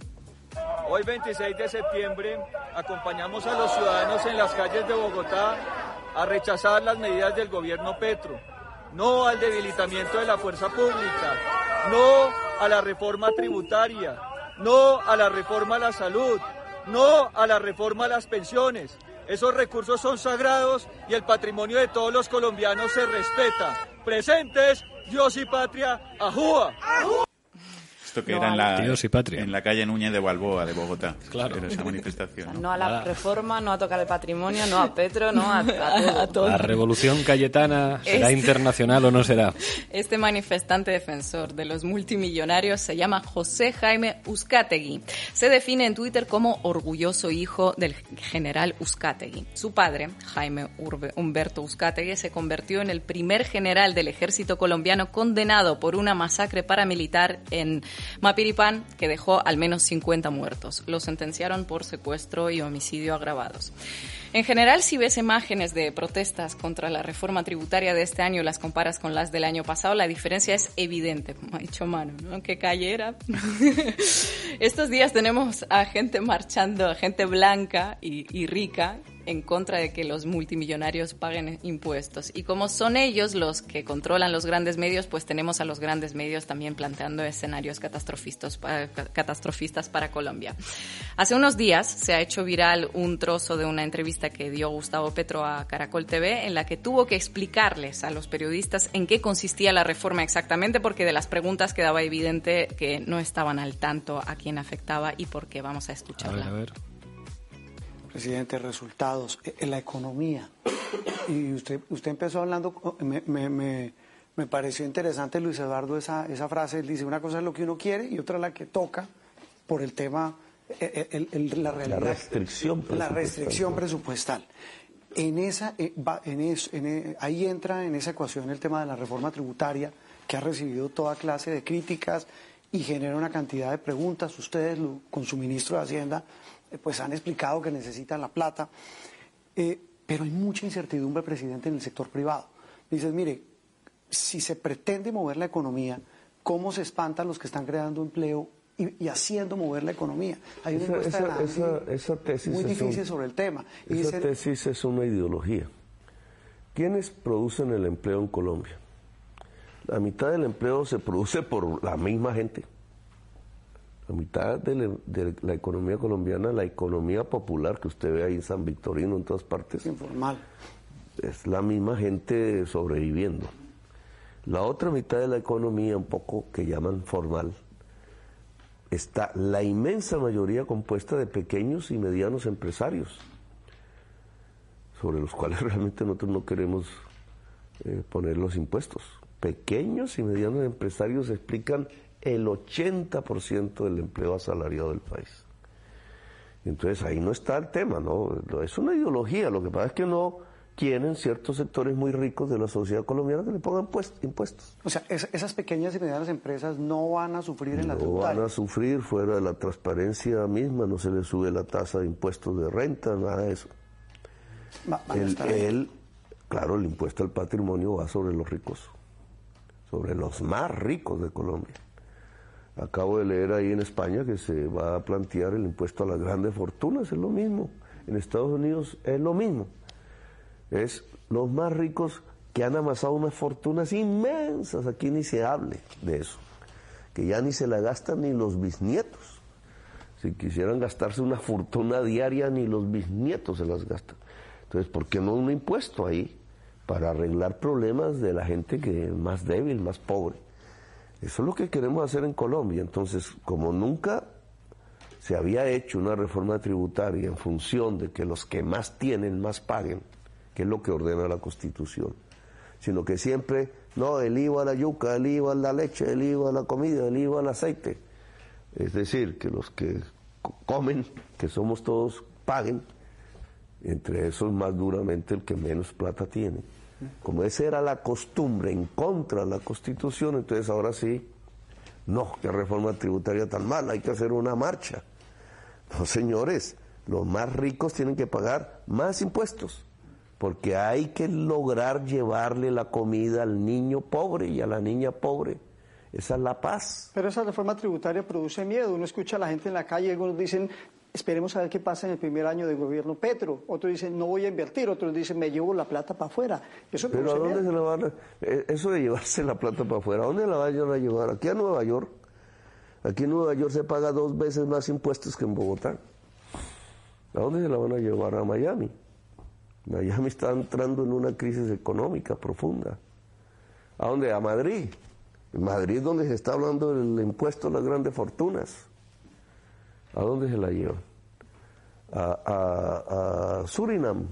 Hoy 26 de septiembre acompañamos a los ciudadanos en las calles de Bogotá a rechazar las medidas del gobierno Petro, no al debilitamiento de la fuerza pública, no a la reforma tributaria, no a la reforma a la salud, no a la reforma a las pensiones. Esos recursos son sagrados y el patrimonio de todos los colombianos se respeta. Presentes, Dios y patria, ajúa. Esto que No era en la, Dios y patria. en la calle Núñez de Balboa de Bogotá. Claro. Era esa manifestación. ¿no? No a la Nada. reforma, no a tocar el patrimonio, no a Petro, no a, a todo. La revolución cayetana será Es- internacional o no será. Este manifestante defensor de los multimillonarios se llama José Jaime Uzcategui. Se define en Twitter como orgulloso hijo del general Uzcategui. Su padre, Jaime Urbe- Humberto Uzcategui, se convirtió en el primer general del ejército colombiano condenado por una masacre paramilitar en Mapiripán que dejó al menos 50 muertos. Lo sentenciaron por secuestro y homicidio agravados. En general, si ves imágenes de protestas contra la reforma tributaria de este año y las comparas con las del año pasado, la diferencia es evidente, como ha dicho Manu, ¿no? ¿Qué calle era? Estos días tenemos a gente marchando, a gente blanca y, y rica en contra de que los multimillonarios paguen impuestos. Y como son ellos los que controlan los grandes medios, pues tenemos a los grandes medios también planteando escenarios catastrofistas para, catastrofistas para Colombia. Hace unos días se ha hecho viral un trozo de una entrevista que dio Gustavo Petro a Caracol TV en la que tuvo que explicarles a los periodistas en qué consistía la reforma exactamente porque de las preguntas quedaba evidente que no estaban al tanto a quién afectaba y por qué. Vamos a escucharla. Presidente, resultados eh, en la economía. Y usted, usted empezó hablando, me, me, me, me pareció interesante, Luis Eduardo, esa, esa frase. Él dice, una cosa es lo que uno quiere y otra la que toca por el tema, eh, el- el- la realidad. restricción La presupuestal. restricción presupuestal. En esa, eh, en eso- en, eh, ahí entra en esa ecuación el tema de la reforma tributaria, que ha recibido toda clase de críticas y genera una cantidad de preguntas. Ustedes, lo- con su ministro de Hacienda, eh, pues han explicado que necesitan la plata. Eh, pero hay mucha incertidumbre, presidente, en el sector privado. Dices, mire, si se pretende mover la economía, ¿cómo se espantan los que están creando empleo y, y haciendo mover la economía? Hay una Esa, de esa- esa- tesis muy difícil un- sobre el tema. Y Esa dicen, tesis es una ideología. ¿Quiénes producen el empleo en Colombia? La mitad del empleo se produce por la misma gente. La mitad de la, de la economía colombiana, la economía popular que usted ve ahí en San Victorino, en todas partes, informal. es la misma gente sobreviviendo. La otra mitad de la economía, un poco que llaman formal, está la inmensa mayoría compuesta de pequeños y medianos empresarios, sobre los cuales realmente nosotros no queremos eh, poner los impuestos. Pequeños y medianos empresarios explican el 80% del empleo asalariado del país. Entonces ahí no está el tema, ¿no? Es una ideología, lo que pasa es que no quieren ciertos sectores muy ricos de la sociedad colombiana que le pongan pues- impuestos. o sea, es- esas pequeñas y medianas empresas no van a sufrir en la No tributaria. van a sufrir fuera de la transparencia misma, no se les sube la tasa de impuestos de renta, nada de eso. Va- el- claro, el impuesto al patrimonio va sobre los ricos, sobre los más ricos de Colombia. Acabo de leer ahí en España que se va a plantear el impuesto a las grandes fortunas, es lo mismo. En Estados Unidos es lo mismo. Es los más ricos que han amasado unas fortunas inmensas, aquí ni se hable de eso, que ya ni se la gastan ni los bisnietos. Si quisieran gastarse una fortuna diaria, ni los bisnietos se las gastan. Entonces, ¿por qué no un impuesto ahí para arreglar problemas de la gente que es más débil, más pobre? Eso es lo que queremos hacer en Colombia. Entonces, como nunca se había hecho una reforma tributaria en función de que los que más tienen más paguen, que es lo que ordena la Constitución, sino que siempre, no, el IVA a la yuca, el IVA a la leche, el IVA a la comida, el IVA al aceite. Es decir, que los que co- comen, que somos todos, paguen, entre esos más duramente el que menos plata tiene. Como esa era la costumbre en contra de la Constitución, entonces ahora sí, no, qué reforma tributaria tan mala, hay que hacer una marcha. No, señores, los más ricos tienen que pagar más impuestos, porque hay que lograr llevarle la comida al niño pobre y a la niña pobre Esa es la paz. Pero esa reforma tributaria produce miedo. Uno escucha a la gente en la calle, algunos dicen, esperemos a ver qué pasa en el primer año del gobierno Petro. Otros dicen, no voy a invertir. Otros dicen, me llevo la plata para afuera. Eso Pero ¿a dónde se la van a... eh, Eso de llevarse la plata para afuera, ¿a dónde la vayan a llevar? Aquí a Nueva York. Aquí en Nueva York se paga dos veces más impuestos que en Bogotá. ¿A dónde se la van a llevar? A Miami. Miami está entrando en una crisis económica profunda. ¿A dónde? A Madrid. En Madrid es donde se está hablando del impuesto a las grandes fortunas. ¿A dónde se la llevan? A, a- a Surinam.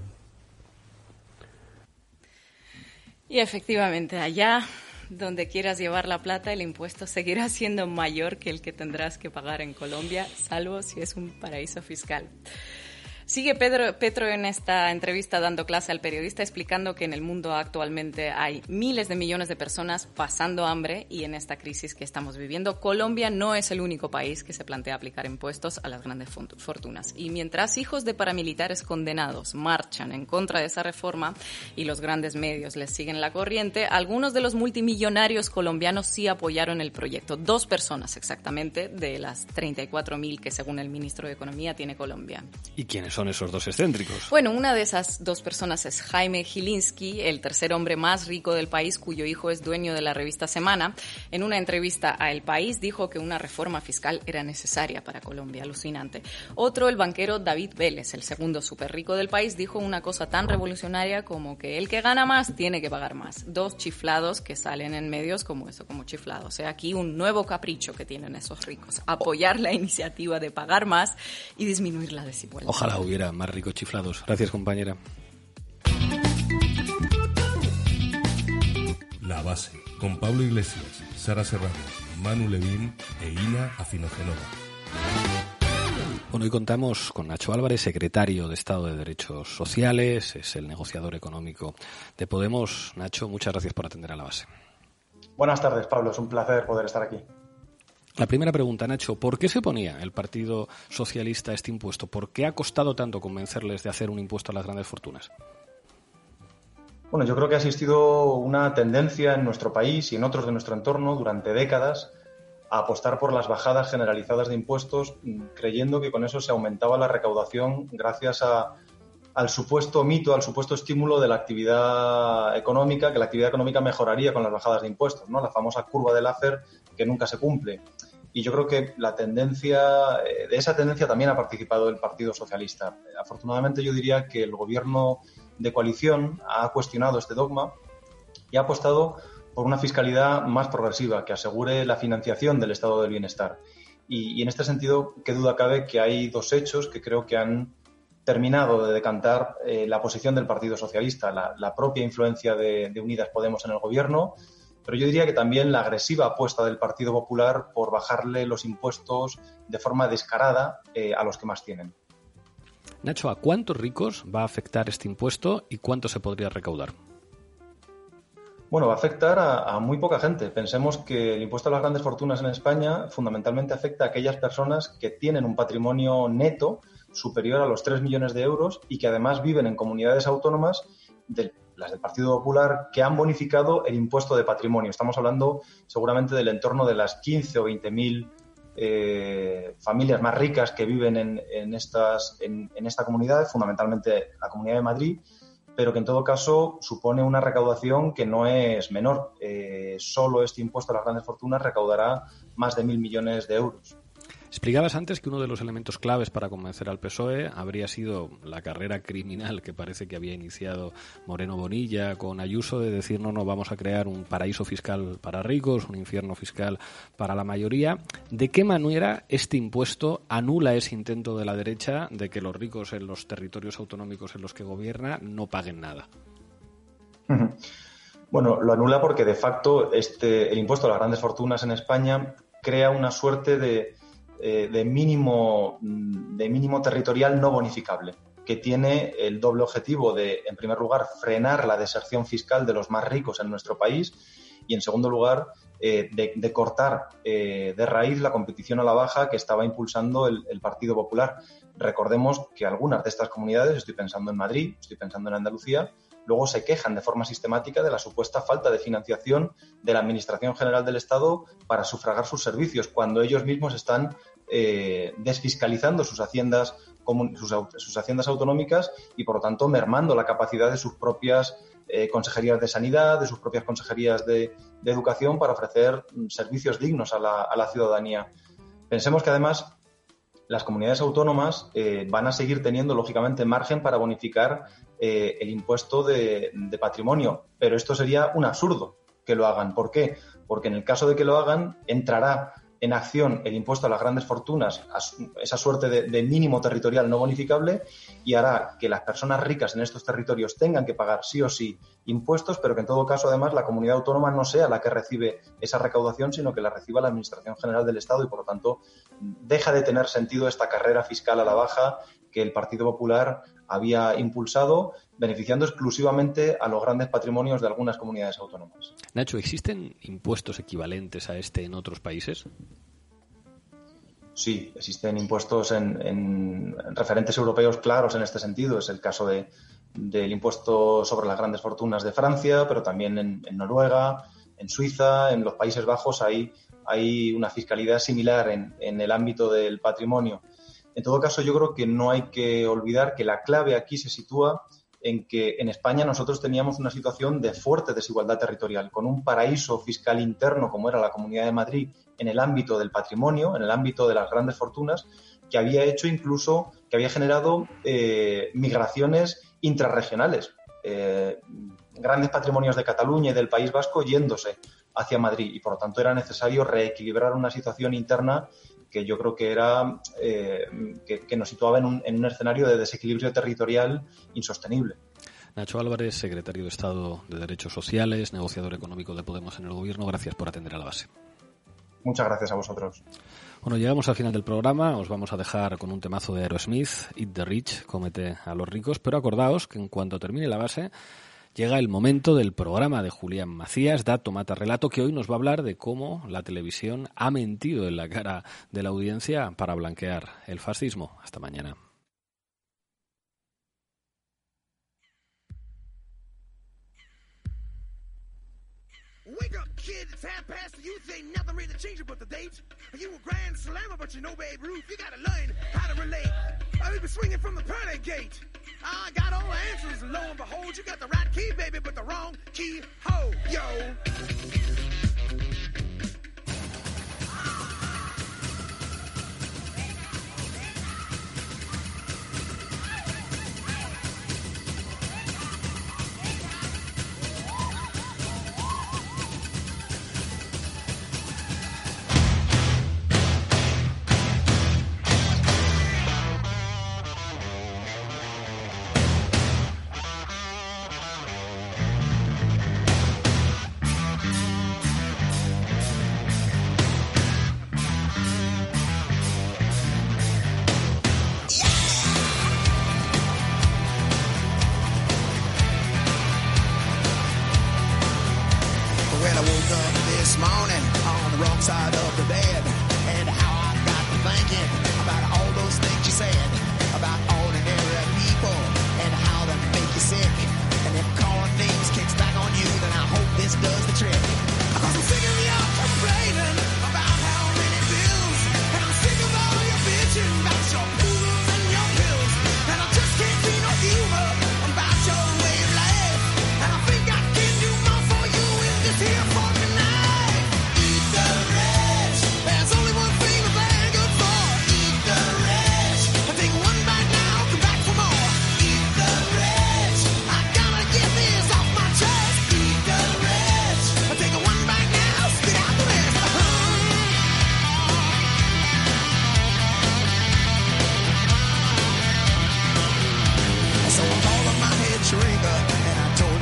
Y efectivamente, allá donde quieras llevar la plata, el impuesto seguirá siendo mayor que el que tendrás que pagar en Colombia, salvo si es un paraíso fiscal. Sigue Pedro, Petro en esta entrevista dando clase al periodista explicando que en el mundo actualmente hay miles de millones de personas pasando hambre y en esta crisis que estamos viviendo, Colombia no es el único país que se plantea aplicar impuestos a las grandes fortunas. Y mientras hijos de paramilitares condenados marchan en contra de esa reforma y los grandes medios les siguen la corriente, algunos de los multimillonarios colombianos sí apoyaron el proyecto. Dos personas exactamente de las 34.000 que según el ministro de Economía tiene Colombia. ¿Y quiénes son esos dos excéntricos? Bueno, una de esas dos personas es Jaime Gilinski, el tercer hombre más rico del país cuyo hijo es dueño de la revista Semana. En una entrevista a El País dijo que una reforma fiscal era necesaria para Colombia, alucinante. Otro, el banquero David Vélez, el segundo súper rico del país, dijo una cosa tan revolucionaria como que el que gana más tiene que pagar más. Dos chiflados que salen en medios como eso, como chiflados. O sea, aquí un nuevo capricho que tienen esos ricos, apoyar la iniciativa de pagar más y disminuir la desigualdad. Ojalá hubiera más ricos chiflados. Gracias, compañera. La base, con Pablo Iglesias, Sara Serrano, Manu Levín e Ina Afinogenova. Bueno, hoy contamos con Nacho Álvarez, secretario de Estado de Derechos Sociales, es el negociador económico de Podemos. Nacho, muchas gracias por atender a la base. Buenas tardes, Pablo. Es un placer poder estar aquí. La primera pregunta, Nacho, ¿por qué se ponía el Partido Socialista este impuesto? ¿Por qué ha costado tanto convencerles de hacer un impuesto a las grandes fortunas? Bueno, yo creo que ha existido una tendencia en nuestro país y en otros de nuestro entorno durante décadas a apostar por las bajadas generalizadas de impuestos, mm, creyendo que con eso se aumentaba la recaudación gracias a- al supuesto mito, al supuesto estímulo de la actividad económica, que la actividad económica mejoraría con las bajadas de impuestos, ¿no? La famosa curva de Laffer que nunca se cumple. Y yo creo que la tendencia, eh, de esa tendencia también ha participado el Partido Socialista. Afortunadamente yo diría que el gobierno de coalición ha cuestionado este dogma y ha apostado por una fiscalidad más progresiva que asegure la financiación del estado del bienestar. Y, en este sentido, qué duda cabe que hay dos hechos que creo que han terminado de decantar eh, la posición del Partido Socialista, la, la propia influencia de, de Unidas Podemos en el gobierno, pero yo diría que también la agresiva apuesta del Partido Popular por bajarle los impuestos de forma descarada eh, a los que más tienen. Nacho, ¿a cuántos ricos va a afectar este impuesto y cuánto se podría recaudar? Bueno, va a afectar a, a, muy poca gente. Pensemos que el impuesto a las grandes fortunas en España fundamentalmente afecta a aquellas personas que tienen un patrimonio neto superior a los 3 millones de euros y que además viven en comunidades autónomas, de, las del Partido Popular, que han bonificado el impuesto de patrimonio. Estamos hablando seguramente del entorno de las 15 o 20 mil eh, familias más ricas que viven en, estas, en esta comunidad, fundamentalmente la Comunidad de Madrid, pero que en todo caso supone una recaudación que no es menor. Eh, solo este impuesto a las grandes fortunas recaudará más de mil millones de euros. Explicabas antes que uno de los elementos claves para convencer al PSOE habría sido la carrera criminal que parece que había iniciado Moreno Bonilla con Ayuso de decir no, no, vamos a crear un paraíso fiscal para ricos, un infierno fiscal para la mayoría. ¿De qué manera este impuesto anula ese intento de la derecha de que los ricos en los territorios autonómicos en los que gobierna no paguen nada? Bueno, lo anula porque de facto este, el impuesto a las grandes fortunas en España crea una suerte de, de mínimo, de mínimo territorial no bonificable, que tiene el doble objetivo de, en primer lugar, frenar la deserción fiscal de los más ricos en nuestro país y, en segundo lugar, eh, de, cortar eh, de raíz la competición a la baja que estaba impulsando el, Partido Popular. Recordemos que algunas de estas comunidades, estoy pensando en Madrid, estoy pensando en Andalucía, luego se quejan de forma sistemática de la supuesta falta de financiación de la Administración General del Estado para sufragar sus servicios, cuando ellos mismos están eh, desfiscalizando sus haciendas, sus, haciendas autonómicas y, por lo tanto, mermando la capacidad de sus propias eh, consejerías de sanidad, de sus propias consejerías de, educación para ofrecer mm, servicios dignos a la, ciudadanía. Pensemos que, además, las comunidades autónomas eh, van a seguir teniendo, lógicamente, margen para bonificar el impuesto de, patrimonio, pero esto sería un absurdo que lo hagan. ¿Por qué? Porque en el caso de que lo hagan, entrará en acción el impuesto a las grandes fortunas, esa suerte de, mínimo territorial no bonificable, y hará que las personas ricas en estos territorios tengan que pagar sí o sí impuestos, pero que en todo caso además la comunidad autónoma no sea la que recibe esa recaudación, sino que la reciba la Administración General del Estado y por lo tanto deja de tener sentido esta carrera fiscal a la baja que el Partido Popular había impulsado, beneficiando exclusivamente a los grandes patrimonios de algunas comunidades autónomas. Nacho, ¿existen impuestos equivalentes a este en otros países? Sí, existen impuestos en, referentes europeos claros en este sentido. Es el caso del impuesto sobre las grandes fortunas de Francia, pero también en, Noruega, en Suiza, en los Países Bajos hay, hay una fiscalidad similar en el ámbito del patrimonio. En todo caso, yo creo que no hay que olvidar que la clave aquí se sitúa en que en España nosotros teníamos una situación de fuerte desigualdad territorial, con un paraíso fiscal interno como era la Comunidad de Madrid en el ámbito del patrimonio, en el ámbito de las grandes fortunas, que había hecho incluso, que había generado eh, migraciones intrarregionales. Eh, grandes patrimonios de Cataluña y del País Vasco yéndose hacia Madrid y por lo tanto era necesario reequilibrar una situación interna que yo creo que era eh, que, nos situaba en un, en un escenario de desequilibrio territorial insostenible. Nacho Álvarez, secretario de Estado de Derechos Sociales, negociador económico de Podemos en el Gobierno, gracias por atender a la base. Muchas gracias a vosotros. Bueno, llegamos al final del programa. Os vamos a dejar con un temazo de Aerosmith, Eat the Rich, comete a los ricos. Pero acordaos que en cuanto termine la base, llega el momento del programa de Julián Macías, Dato Mata Relato, que hoy nos va a hablar de cómo la televisión ha mentido en la cara de la audiencia para blanquear el fascismo. Hasta mañana. Wake up, kid. It's half past. You think nothing really changing but the date. You a grand slammer, but you know Babe Ruth. You gotta learn how to relate. I've been swinging from the pearly gate. I got all the answers, and lo and behold, you got the right key, baby, but the wrong key. Ho, yo.